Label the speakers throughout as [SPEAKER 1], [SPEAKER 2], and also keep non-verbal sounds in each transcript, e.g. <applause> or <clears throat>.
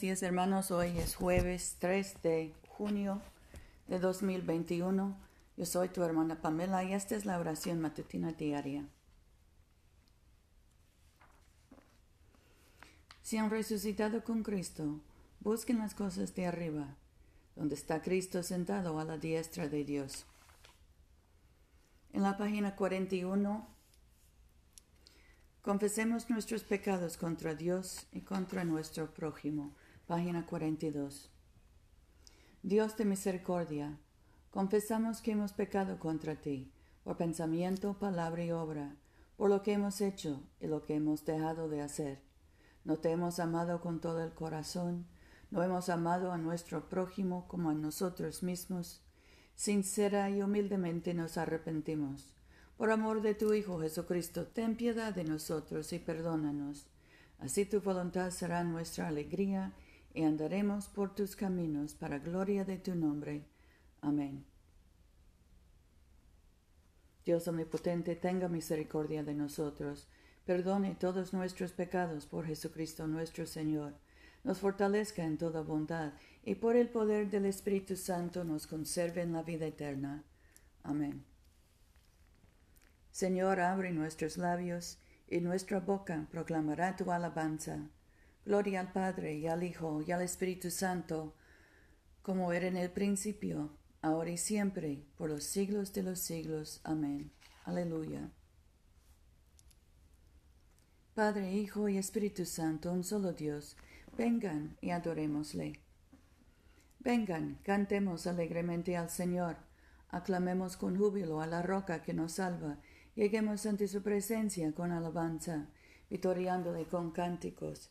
[SPEAKER 1] Días hermanos, hoy es jueves 3 de junio de 2021. Yo soy tu hermana Pamela y esta es la oración matutina diaria. Si han resucitado con Cristo, busquen las cosas de arriba, donde está Cristo sentado a la diestra de Dios. En la página 41 Confesemos nuestros pecados contra Dios y contra nuestro prójimo. Página 42. Dios de misericordia, confesamos que hemos pecado contra ti, por pensamiento, palabra y obra, por lo que hemos hecho y lo que hemos dejado de hacer. No te hemos amado con todo el corazón, no hemos amado a nuestro prójimo como a nosotros mismos. Sincera y humildemente nos arrepentimos por amor de tu Hijo Jesucristo, ten piedad de nosotros y perdónanos. Así tu voluntad será nuestra alegría y andaremos por tus caminos para gloria de tu nombre. Amén. Dios omnipotente, tenga misericordia de nosotros, perdone todos nuestros pecados por Jesucristo nuestro Señor, nos fortalezca en toda bondad y por el poder del Espíritu Santo nos conserve en la vida eterna. Amén. Señor, abre nuestros labios, y nuestra boca proclamará tu alabanza. Gloria al Padre, y al Hijo, y al Espíritu Santo, como era en el principio, ahora y siempre, por los siglos de los siglos. Amén. Aleluya. Padre, Hijo y Espíritu Santo, un solo Dios, vengan y adorémosle. Vengan, cantemos alegremente al Señor, aclamemos con júbilo a la roca que nos salva, Lleguemos ante su presencia con alabanza, vitoriándole con cánticos.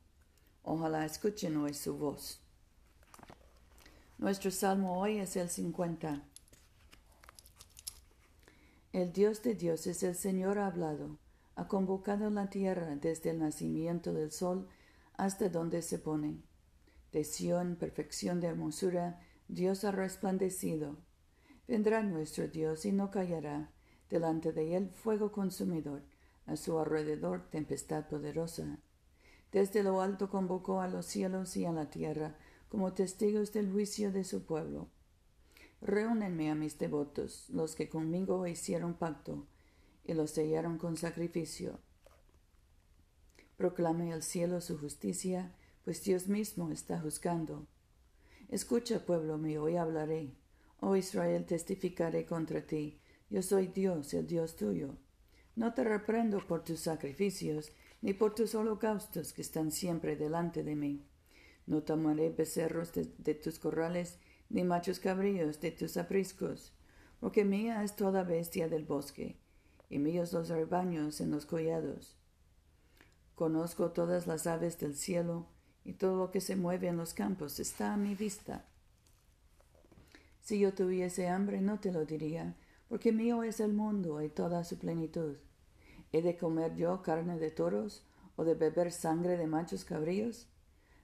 [SPEAKER 1] Ojalá escuchen hoy su voz. Nuestro salmo hoy es el 50. El Dios de dioses, el Señor ha hablado, ha convocado la tierra desde el nacimiento del sol hasta donde se pone. De Sión, perfección de hermosura, Dios ha resplandecido Vendrá nuestro Dios y no callará, delante de él fuego consumidor, a su alrededor tempestad poderosa. Desde lo alto convocó a los cielos y a la tierra como testigos del juicio de su pueblo. Reúnenme a mis devotos, los que conmigo hicieron pacto, y los sellaron con sacrificio. Proclame al cielo su justicia, pues Dios mismo está juzgando. Escucha, pueblo mío, y hablaré. Oh Israel, testificaré contra ti. Yo soy Dios, el Dios tuyo. No te reprendo por tus sacrificios, ni por tus holocaustos que están siempre delante de mí. No tomaré becerros de, tus corrales, ni machos cabríos de tus apriscos, porque mía es toda bestia del bosque, y míos los rebaños en los collados. Conozco todas las aves del cielo, y todo lo que se mueve en los campos está a mi vista. Si yo tuviese hambre no te lo diría, porque mío es el mundo y toda su plenitud. ¿He de comer yo carne de toros o de beber sangre de machos cabríos?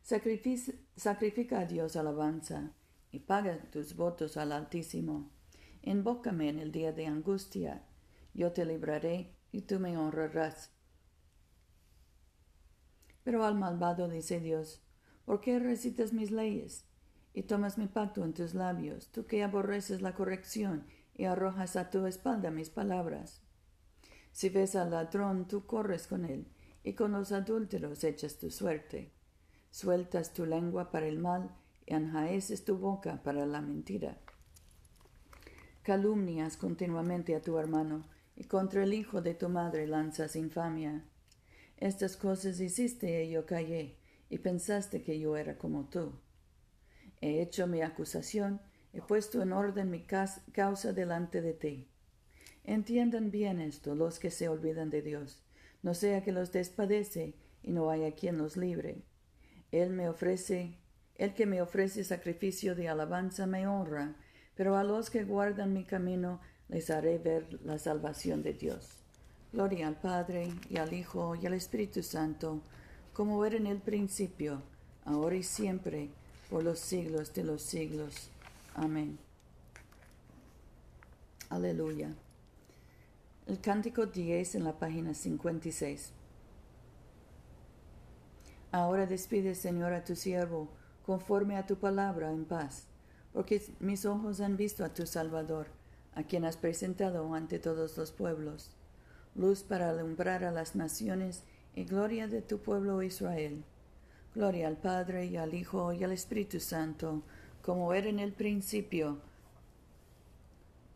[SPEAKER 1] sacrifica a Dios alabanza y paga tus votos al Altísimo. Invócame en el día de angustia, yo te libraré y tú me honrarás. Pero al malvado dice Dios, ¿por qué recitas mis leyes? y tomas mi pacto en tus labios, tú que aborreces la corrección y arrojas a tu espalda mis palabras. Si ves al ladrón, tú corres con él, y con los adúlteros echas tu suerte. Sueltas tu lengua para el mal y enjaeces tu boca para la mentira. Calumnias continuamente a tu hermano, y contra el hijo de tu madre lanzas infamia. Estas cosas hiciste y yo callé, y pensaste que yo era como tú. He hecho mi acusación, he puesto en orden mi causa delante de ti. Entiendan bien esto los que se olvidan de Dios, no sea que los despadece y no haya quien los libre. Él me ofrece, el que me ofrece sacrificio de alabanza me honra, pero a los que guardan mi camino les haré ver la salvación de Dios. Gloria al Padre y al Hijo y al Espíritu Santo, como era en el principio, ahora y siempre, por los siglos de los siglos. Amén. Aleluya. El cántico 10 en la página 56. Ahora despide, Señor, a tu siervo, conforme a tu palabra, en paz, porque mis ojos han visto a tu Salvador, a quien has presentado ante todos los pueblos, luz para alumbrar a las naciones y gloria de tu pueblo Israel. Gloria al Padre y al Hijo y al Espíritu Santo, como era en el principio,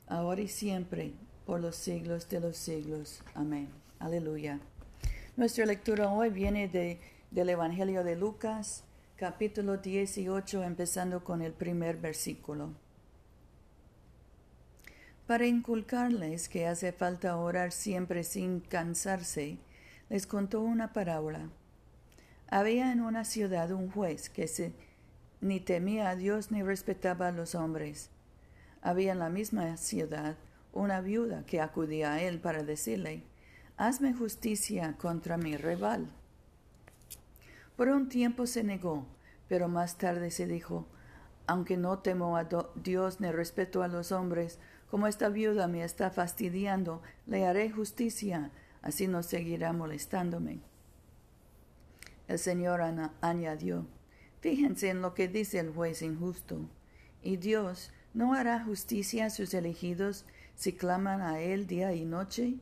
[SPEAKER 1] ahora y siempre, por los siglos de los siglos. Amén. Aleluya. Nuestra lectura hoy viene de del Evangelio de Lucas, capítulo 18, empezando con el primer versículo. Para inculcarles que hace falta orar siempre sin cansarse, les contó una parábola. Había en una ciudad un juez que se, ni temía a Dios ni respetaba a los hombres. Había en la misma ciudad una viuda que acudía a él para decirle, Hazme justicia contra mi rival. Por un tiempo se negó, pero más tarde se dijo, aunque no temo a Dios ni respeto a los hombres, como esta viuda me está fastidiando, le haré justicia, así no seguirá molestándome. El Señor añadió, fíjense en lo que dice el juez injusto, y Dios no hará justicia a sus elegidos si claman a Él día y noche.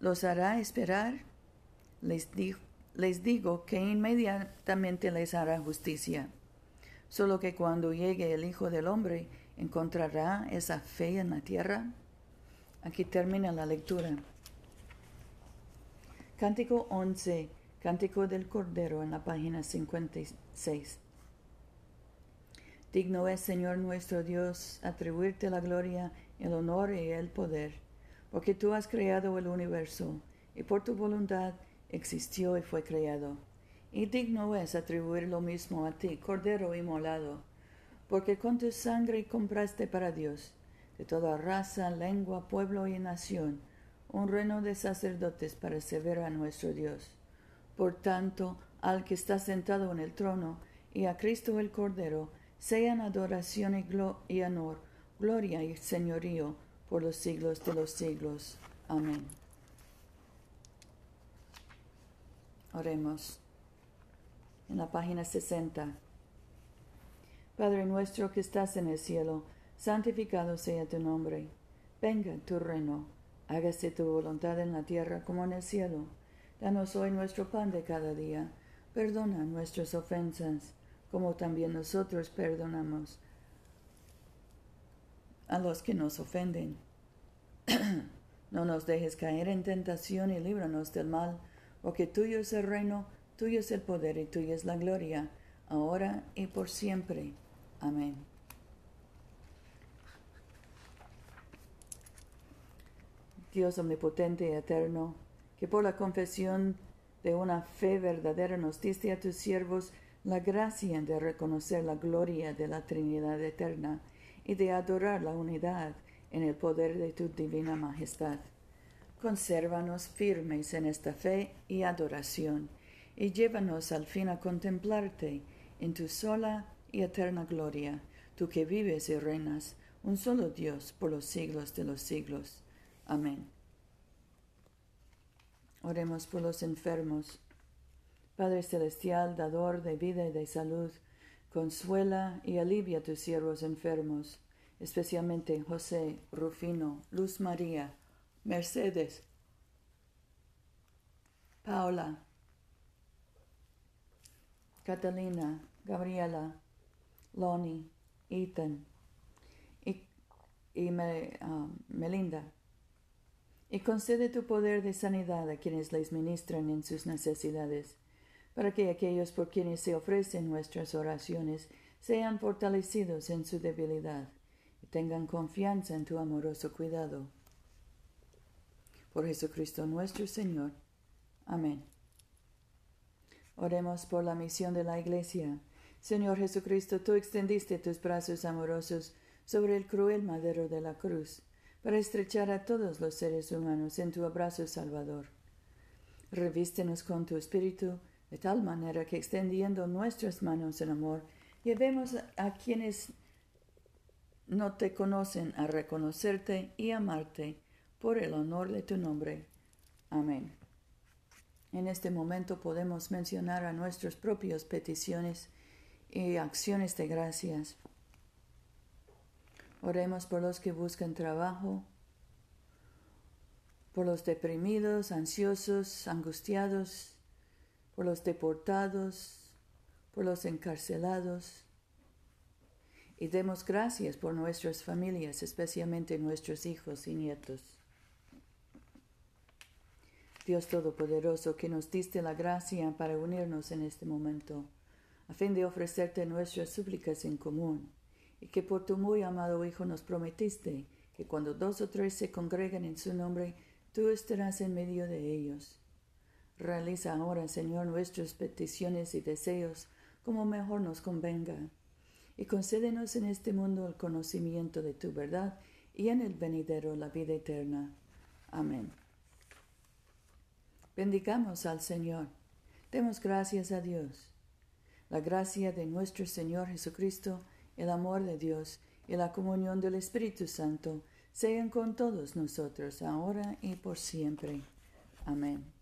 [SPEAKER 1] ¿Los hará esperar? Les digo que inmediatamente les hará justicia. Solo que cuando llegue el Hijo del Hombre, ¿encontrará esa fe en la tierra? Aquí termina la lectura. Cántico 11, Cántico del Cordero en la página 56. Digno es, Señor nuestro Dios, atribuirte la gloria, el honor y el poder, porque tú has creado el universo, y por tu voluntad existió y fue creado. Y digno es atribuir lo mismo a ti, Cordero inmolado, porque con tu sangre compraste para Dios, de toda raza, lengua, pueblo y nación, un reino de sacerdotes para servir a nuestro Dios. Por tanto, al que está sentado en el trono, y a Cristo el Cordero, sean adoración y, honor, gloria y señorío por los siglos de los siglos. Amén. Oremos. En la página 60. Padre nuestro que estás en el cielo, santificado sea tu nombre. Venga tu reino. Hágase tu voluntad en la tierra como en el cielo. Danos hoy nuestro pan de cada día. Perdona nuestras ofensas, como también nosotros perdonamos a los que nos ofenden. <clears throat> no nos dejes caer en tentación y líbranos del mal porque tuyo es el reino, tuyo es el poder y tuya es la gloria, ahora y por siempre. Amén. Dios omnipotente y eterno, que por la confesión de una fe verdadera nos diste a tus siervos la gracia de reconocer la gloria de la Trinidad eterna y de adorar la unidad en el poder de tu divina majestad consérvanos firmes en esta fe y adoración, y llévanos al fin a contemplarte en tu sola y eterna gloria, tú que vives y reinas, un solo Dios por los siglos de los siglos. Amén. Oremos por los enfermos. Padre Celestial, dador de vida y de salud, consuela y alivia a tus siervos enfermos, especialmente José, Rufino, Luz María, Mercedes, Paula, Catalina, Gabriela, Lonnie, Ethan y, um, Melinda. Y concede tu poder de sanidad a quienes les ministran en sus necesidades, para que aquellos por quienes se ofrecen nuestras oraciones sean fortalecidos en su debilidad y tengan confianza en tu amoroso cuidado por Jesucristo nuestro Señor. Amén. Oremos por la misión de la Iglesia. Señor Jesucristo, tú extendiste tus brazos amorosos sobre el cruel madero de la cruz para estrechar a todos los seres humanos en tu abrazo salvador. Revístenos con tu espíritu de tal manera que extendiendo nuestras manos en amor, llevemos a quienes no te conocen a reconocerte y amarte por el honor de tu nombre. Amén. En este momento podemos mencionar a nuestras propias peticiones y acciones de gracias. Oremos por los que buscan trabajo, por los deprimidos, ansiosos, angustiados, por los deportados, por los encarcelados. Y demos gracias por nuestras familias, especialmente nuestros hijos y nietos. Dios Todopoderoso, que nos diste la gracia para unirnos en este momento, a fin de ofrecerte nuestras súplicas en común y que por tu muy amado Hijo nos prometiste que cuando dos o tres se congregan en su nombre, tú estarás en medio de ellos. Realiza ahora, Señor, nuestras peticiones y deseos como mejor nos convenga, y concédenos en este mundo el conocimiento de tu verdad y en el venidero la vida eterna. Amén. Bendigamos al Señor. Demos gracias a Dios. La gracia de nuestro Señor Jesucristo el amor de Dios y la comunión del Espíritu Santo sean con todos nosotros, ahora y por siempre. Amén.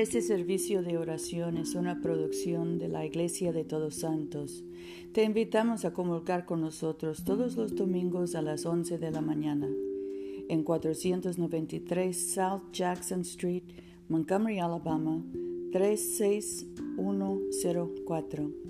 [SPEAKER 1] Este servicio de oración es una producción de la Iglesia de Todos Santos. Te invitamos a convocar con nosotros todos los domingos a las 11 de la mañana en 493 South Jackson Street, Montgomery, Alabama 36104.